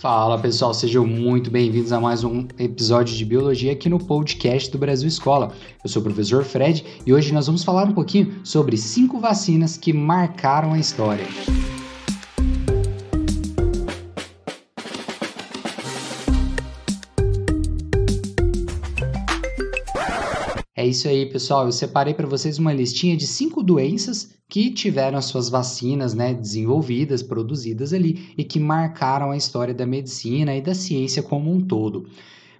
Fala pessoal, sejam muito bem-vindos a mais um episódio de Biologia aqui no podcast do Brasil Escola. Eu sou o professor Fred e hoje nós vamos falar um pouquinho sobre cinco vacinas que marcaram a história. Isso aí, pessoal. Eu separei para vocês uma listinha de cinco doenças que tiveram as suas vacinas né, desenvolvidas, produzidas ali e que marcaram a história da medicina e da ciência como um todo.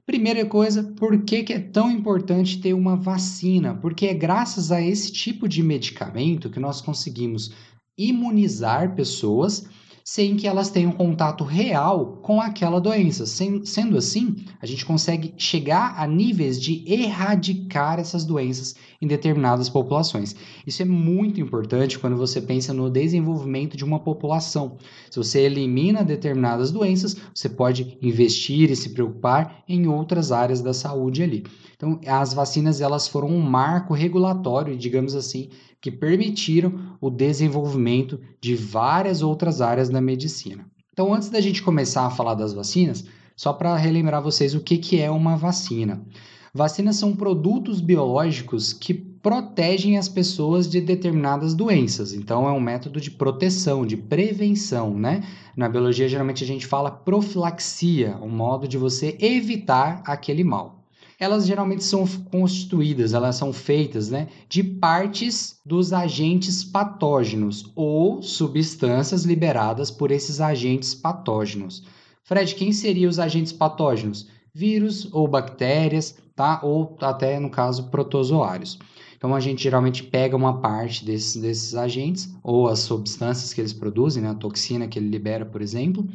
Primeira coisa, por que, que é tão importante ter uma vacina? Porque é graças a esse tipo de medicamento que nós conseguimos imunizar pessoas sem que elas tenham contato real com aquela doença. Sem, sendo assim, a gente consegue chegar a níveis de erradicar essas doenças em determinadas populações. Isso é muito importante quando você pensa no desenvolvimento de uma população. Se você elimina determinadas doenças, você pode investir e se preocupar em outras áreas da saúde ali. Então, as vacinas elas foram um marco regulatório, digamos assim, que permitiram o desenvolvimento de várias outras áreas da medicina. Então, antes da gente começar a falar das vacinas, só para relembrar vocês o que, que é uma vacina. Vacinas são produtos biológicos que protegem as pessoas de determinadas doenças. Então, é um método de proteção, de prevenção, né? Na biologia, geralmente a gente fala profilaxia, um modo de você evitar aquele mal elas geralmente são constituídas, elas são feitas né, de partes dos agentes patógenos ou substâncias liberadas por esses agentes patógenos. Fred, quem seriam os agentes patógenos? Vírus ou bactérias, tá? Ou até no caso protozoários. Então a gente geralmente pega uma parte desses, desses agentes ou as substâncias que eles produzem, né? a toxina que ele libera, por exemplo,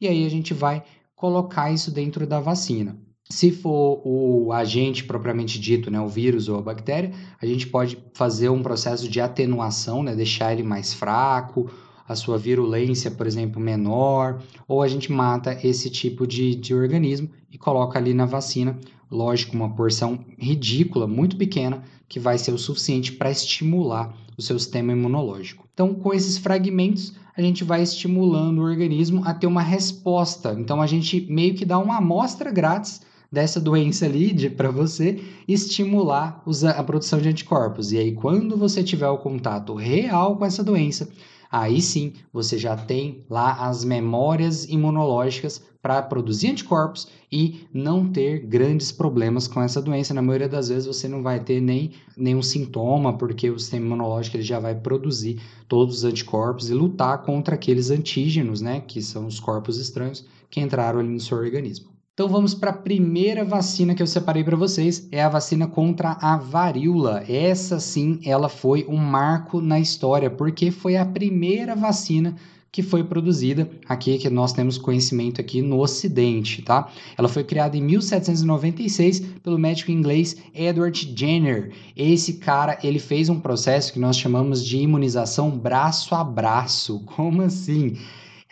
e aí a gente vai colocar isso dentro da vacina. Se for o agente propriamente dito, né, o vírus ou a bactéria, a gente pode fazer um processo de atenuação, né, deixar ele mais fraco, a sua virulência, por exemplo, menor, ou a gente mata esse tipo de, de organismo e coloca ali na vacina, lógico, uma porção ridícula, muito pequena, que vai ser o suficiente para estimular o seu sistema imunológico. Então, com esses fragmentos, a gente vai estimulando o organismo a ter uma resposta. Então, a gente meio que dá uma amostra grátis dessa doença ali para você estimular a produção de anticorpos. E aí, quando você tiver o contato real com essa doença, aí sim você já tem lá as memórias imunológicas para produzir anticorpos e não ter grandes problemas com essa doença. Na maioria das vezes você não vai ter nem nenhum sintoma, porque o sistema imunológico ele já vai produzir todos os anticorpos e lutar contra aqueles antígenos, né, que são os corpos estranhos que entraram ali no seu organismo. Então vamos para a primeira vacina que eu separei para vocês, é a vacina contra a varíola. Essa sim, ela foi um marco na história, porque foi a primeira vacina que foi produzida aqui, que nós temos conhecimento aqui no Ocidente, tá? Ela foi criada em 1796 pelo médico inglês Edward Jenner. Esse cara, ele fez um processo que nós chamamos de imunização braço a braço. Como assim?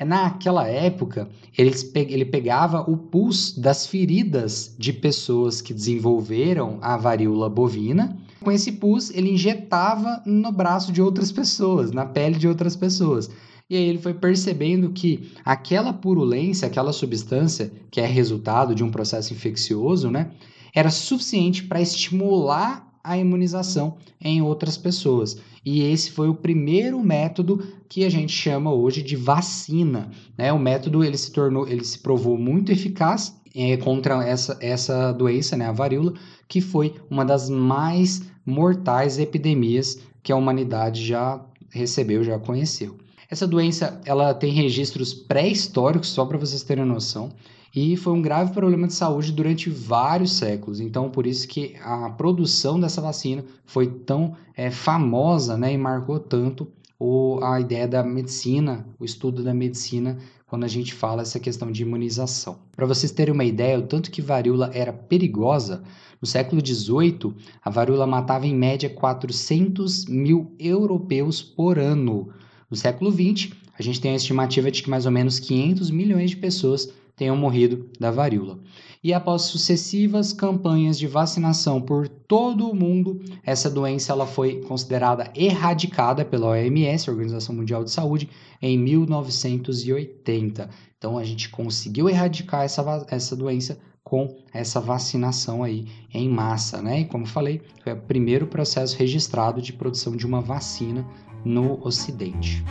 É naquela época, ele pegava o pus das feridas de pessoas que desenvolveram a varíola bovina. Com esse pus, ele injetava no braço de outras pessoas, na pele de outras pessoas. E aí ele foi percebendo que aquela purulência, aquela substância que é resultado de um processo infeccioso, né, era suficiente para estimular a imunização em outras pessoas. E esse foi o primeiro método que a gente chama hoje de vacina. Né? O método ele se tornou, ele se provou muito eficaz é, contra essa, essa doença, né, a varíola, que foi uma das mais mortais epidemias que a humanidade já recebeu, já conheceu. Essa doença ela tem registros pré-históricos, só para vocês terem noção e foi um grave problema de saúde durante vários séculos. Então, por isso que a produção dessa vacina foi tão é, famosa né, e marcou tanto o, a ideia da medicina, o estudo da medicina, quando a gente fala essa questão de imunização. Para vocês terem uma ideia, o tanto que varíola era perigosa, no século XVIII, a varíola matava em média 400 mil europeus por ano. No século XX, a gente tem a estimativa de que mais ou menos 500 milhões de pessoas tenham morrido da varíola. E após sucessivas campanhas de vacinação por todo o mundo, essa doença ela foi considerada erradicada pela OMS, Organização Mundial de Saúde, em 1980. Então a gente conseguiu erradicar essa, essa doença com essa vacinação aí em massa, né? E como falei, foi o primeiro processo registrado de produção de uma vacina no Ocidente.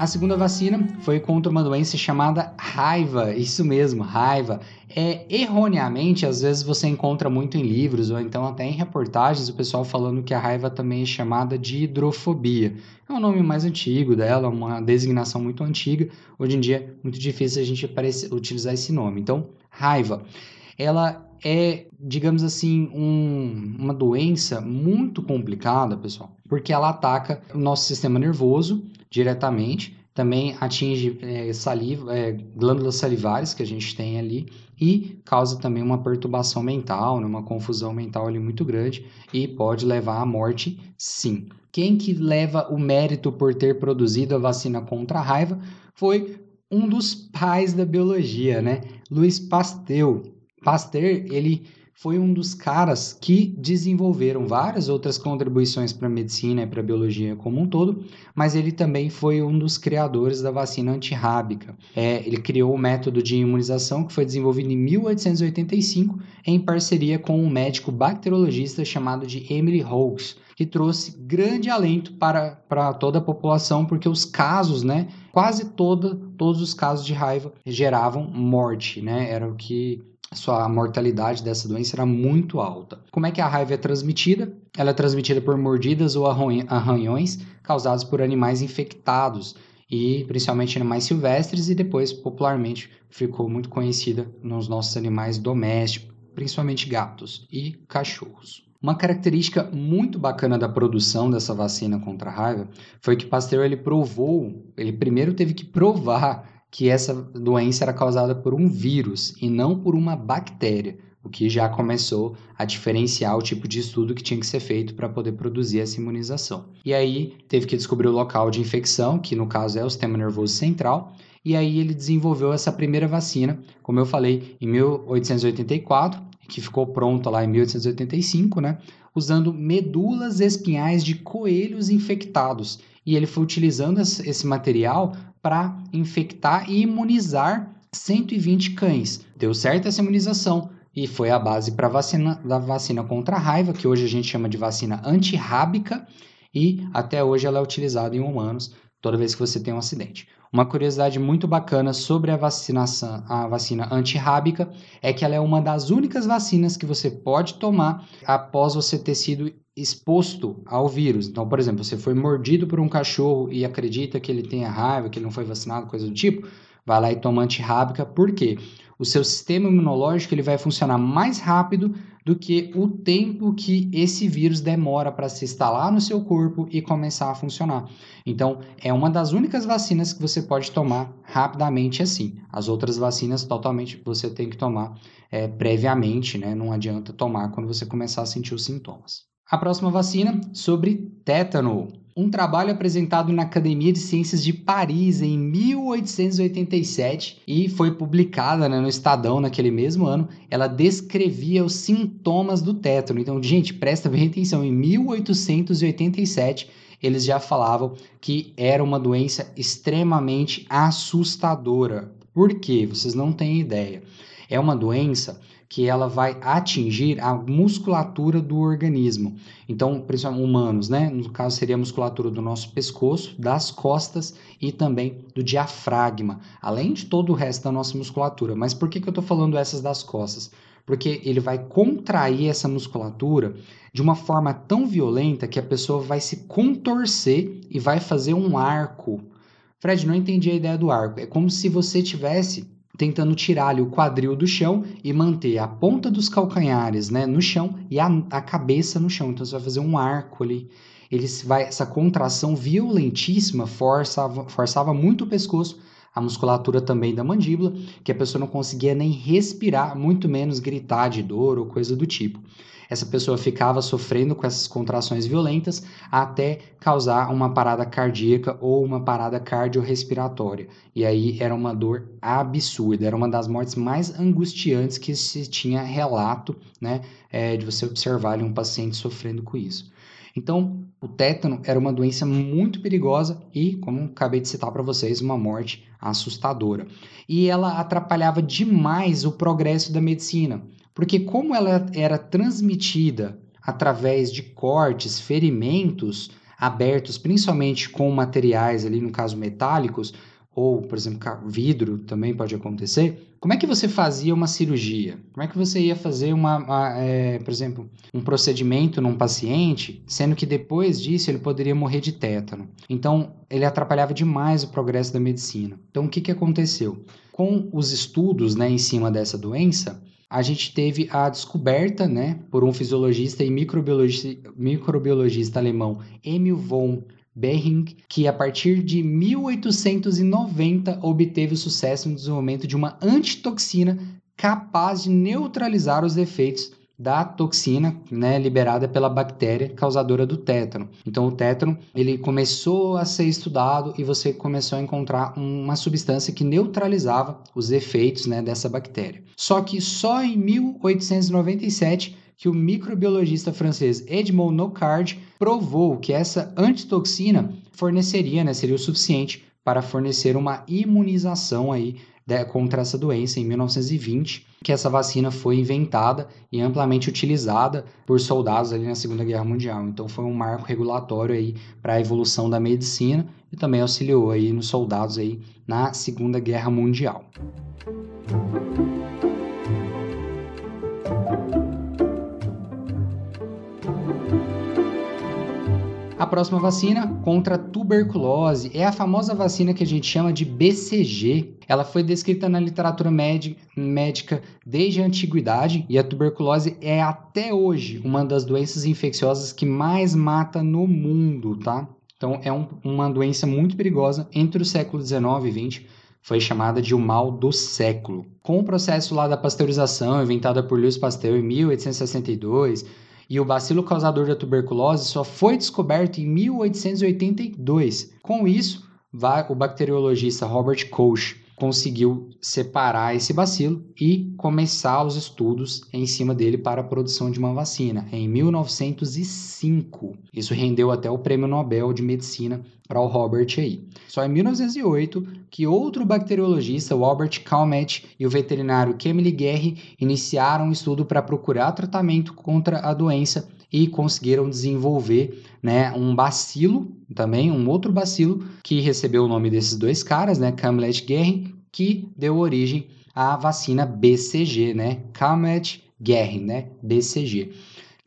A segunda vacina foi contra uma doença chamada raiva, isso mesmo, raiva. É, erroneamente, às vezes você encontra muito em livros ou então até em reportagens o pessoal falando que a raiva também é chamada de hidrofobia. É um nome mais antigo dela, uma designação muito antiga. Hoje em dia é muito difícil a gente utilizar esse nome. Então, raiva, ela é, digamos assim, um, uma doença muito complicada, pessoal, porque ela ataca o nosso sistema nervoso diretamente, também atinge é, saliva, é, glândulas salivares que a gente tem ali e causa também uma perturbação mental, né, uma confusão mental ali muito grande e pode levar à morte, sim. Quem que leva o mérito por ter produzido a vacina contra a raiva foi um dos pais da biologia, né? Louis Pasteur. Pasteur, ele foi um dos caras que desenvolveram várias outras contribuições para a medicina e para a biologia como um todo, mas ele também foi um dos criadores da vacina antirrábica. É, ele criou o método de imunização que foi desenvolvido em 1885 em parceria com um médico bacteriologista chamado de Emily Hoax, que trouxe grande alento para, para toda a população, porque os casos, né, quase toda, todos os casos de raiva geravam morte, né, era o que sua mortalidade dessa doença era muito alta. Como é que a raiva é transmitida? Ela é transmitida por mordidas ou arranhões causados por animais infectados e principalmente animais silvestres e depois popularmente ficou muito conhecida nos nossos animais domésticos, principalmente gatos e cachorros. Uma característica muito bacana da produção dessa vacina contra a raiva foi que Pasteur ele provou, ele primeiro teve que provar que essa doença era causada por um vírus e não por uma bactéria, o que já começou a diferenciar o tipo de estudo que tinha que ser feito para poder produzir essa imunização. E aí teve que descobrir o local de infecção, que no caso é o sistema nervoso central, e aí ele desenvolveu essa primeira vacina, como eu falei, em 1884, que ficou pronta lá em 1885, né? Usando medulas espinhais de coelhos infectados. E ele foi utilizando esse material para infectar e imunizar 120 cães. Deu certo essa imunização e foi a base para vacina da vacina contra a raiva, que hoje a gente chama de vacina antirrábica, e até hoje ela é utilizada em humanos toda vez que você tem um acidente. Uma curiosidade muito bacana sobre a vacinação, a vacina antirrábica é que ela é uma das únicas vacinas que você pode tomar após você ter sido exposto ao vírus. Então, por exemplo, você foi mordido por um cachorro e acredita que ele tenha raiva, que ele não foi vacinado, coisa do tipo, vai lá e toma antirrábica, por quê? O seu sistema imunológico ele vai funcionar mais rápido do que o tempo que esse vírus demora para se instalar no seu corpo e começar a funcionar. Então, é uma das únicas vacinas que você pode tomar rapidamente assim. As outras vacinas, totalmente, você tem que tomar é, previamente, né? Não adianta tomar quando você começar a sentir os sintomas. A próxima vacina sobre tétano. Um trabalho apresentado na Academia de Ciências de Paris em 1887 e foi publicada né, no Estadão naquele mesmo ano. Ela descrevia os sintomas do tétano. Então, gente, presta bem atenção. Em 1887 eles já falavam que era uma doença extremamente assustadora. Por quê? Vocês não têm ideia. É uma doença que ela vai atingir a musculatura do organismo. Então, principalmente humanos, né? No caso, seria a musculatura do nosso pescoço, das costas e também do diafragma, além de todo o resto da nossa musculatura. Mas por que, que eu estou falando essas das costas? Porque ele vai contrair essa musculatura de uma forma tão violenta que a pessoa vai se contorcer e vai fazer um arco. Fred, não entendi a ideia do arco. É como se você tivesse tentando tirar o quadril do chão e manter a ponta dos calcanhares né, no chão e a, a cabeça no chão. Então você vai fazer um arco ali. Ele vai, essa contração violentíssima forçava, forçava muito o pescoço, a musculatura também da mandíbula, que a pessoa não conseguia nem respirar, muito menos gritar de dor ou coisa do tipo. Essa pessoa ficava sofrendo com essas contrações violentas até causar uma parada cardíaca ou uma parada cardiorrespiratória. E aí era uma dor absurda, era uma das mortes mais angustiantes que se tinha relato, né, é, de você observar ali, um paciente sofrendo com isso. Então, o tétano era uma doença muito perigosa e, como acabei de citar para vocês, uma morte assustadora. E ela atrapalhava demais o progresso da medicina, porque como ela era transmitida através de cortes, ferimentos abertos, principalmente com materiais ali, no caso metálicos, ou, por exemplo, vidro também pode acontecer. Como é que você fazia uma cirurgia? Como é que você ia fazer uma, uma é, por exemplo, um procedimento num paciente, sendo que depois disso ele poderia morrer de tétano? Então, ele atrapalhava demais o progresso da medicina. Então, o que, que aconteceu? Com os estudos né, em cima dessa doença, a gente teve a descoberta, né, por um fisiologista e microbiologista, microbiologista alemão, Emil von Behring, que a partir de 1890 obteve o sucesso no desenvolvimento de uma antitoxina capaz de neutralizar os efeitos da toxina né, liberada pela bactéria causadora do tétano. Então o tétano ele começou a ser estudado e você começou a encontrar uma substância que neutralizava os efeitos né, dessa bactéria. Só que só em 1897 que o microbiologista francês Edmond Nocard provou que essa antitoxina forneceria, né, seria o suficiente para fornecer uma imunização aí né, contra essa doença em 1920, que essa vacina foi inventada e amplamente utilizada por soldados ali na Segunda Guerra Mundial. Então foi um marco regulatório aí para a evolução da medicina e também auxiliou aí nos soldados aí na Segunda Guerra Mundial. A próxima vacina contra a tuberculose é a famosa vacina que a gente chama de BCG. Ela foi descrita na literatura médica desde a antiguidade e a tuberculose é até hoje uma das doenças infecciosas que mais mata no mundo, tá? Então é um, uma doença muito perigosa entre o século 19 e 20 foi chamada de o mal do século. Com o processo lá da pasteurização, inventada por Louis Pasteur em 1862, e o bacilo causador da tuberculose só foi descoberto em 1882. Com isso, o bacteriologista Robert Koch conseguiu separar esse bacilo e começar os estudos em cima dele para a produção de uma vacina em 1905. Isso rendeu até o Prêmio Nobel de Medicina para o Robert aí. Só em 1908 que outro bacteriologista, o Albert Calmette, e o veterinário Kemily Guerre iniciaram um estudo para procurar tratamento contra a doença e conseguiram desenvolver né, um bacilo, também um outro bacilo, que recebeu o nome desses dois caras, né, Camlet Guerin, que deu origem à vacina BCG, né, Camlet Guerin, né, BCG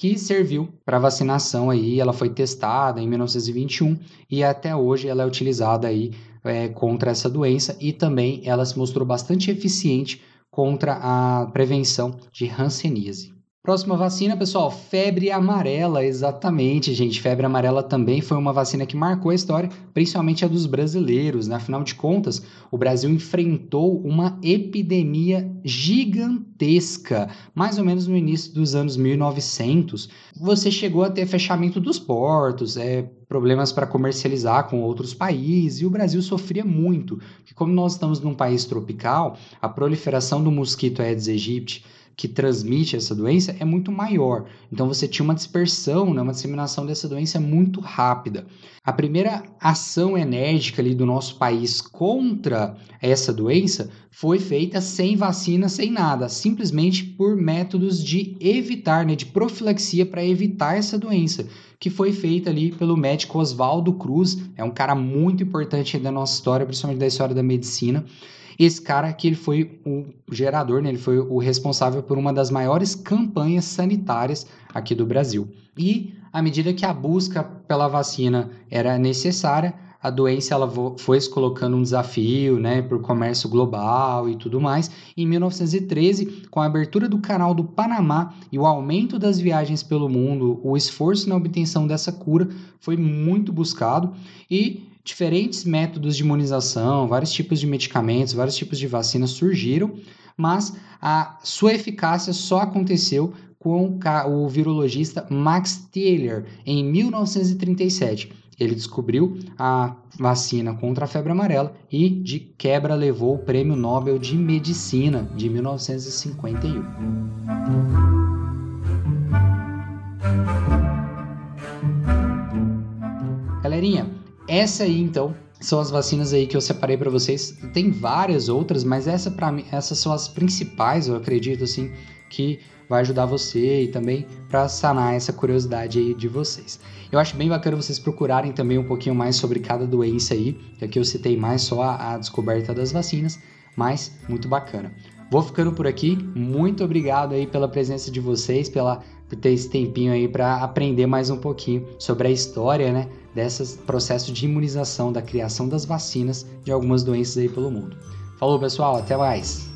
que serviu para vacinação aí, ela foi testada em 1921 e até hoje ela é utilizada aí é, contra essa doença e também ela se mostrou bastante eficiente contra a prevenção de hanseníase. Próxima vacina, pessoal, febre amarela, exatamente, gente. Febre amarela também foi uma vacina que marcou a história, principalmente a dos brasileiros. Né? Afinal de contas, o Brasil enfrentou uma epidemia gigantesca, mais ou menos no início dos anos 1900. Você chegou a ter fechamento dos portos, é, problemas para comercializar com outros países, e o Brasil sofria muito, porque como nós estamos num país tropical, a proliferação do mosquito Aedes aegypti que transmite essa doença é muito maior. Então você tinha uma dispersão, né, uma disseminação dessa doença muito rápida. A primeira ação enérgica ali do nosso país contra essa doença foi feita sem vacina, sem nada, simplesmente por métodos de evitar, né, de profilaxia para evitar essa doença, que foi feita ali pelo médico Oswaldo Cruz, é um cara muito importante da nossa história, principalmente da história da medicina. Esse cara que ele foi o gerador, né? ele foi o responsável por uma das maiores campanhas sanitárias aqui do Brasil. E à medida que a busca pela vacina era necessária, a doença ela foi se colocando um desafio né, para o comércio global e tudo mais. Em 1913, com a abertura do canal do Panamá e o aumento das viagens pelo mundo, o esforço na obtenção dessa cura foi muito buscado e diferentes métodos de imunização, vários tipos de medicamentos, vários tipos de vacinas surgiram, mas a sua eficácia só aconteceu com o virologista Max Taylor em 1937. Ele descobriu a vacina contra a febre amarela e, de quebra, levou o Prêmio Nobel de Medicina de 1951. Galerinha, essa aí então são as vacinas aí que eu separei para vocês. Tem várias outras, mas essa para mim, essas são as principais, eu acredito assim, que vai ajudar você e também para sanar essa curiosidade aí de vocês. Eu acho bem bacana vocês procurarem também um pouquinho mais sobre cada doença aí, que aqui eu citei mais só a, a descoberta das vacinas, mas muito bacana. Vou ficando por aqui. Muito obrigado aí pela presença de vocês, pela por ter esse tempinho aí para aprender mais um pouquinho sobre a história, né, desses processos de imunização, da criação das vacinas de algumas doenças aí pelo mundo. Falou, pessoal, até mais.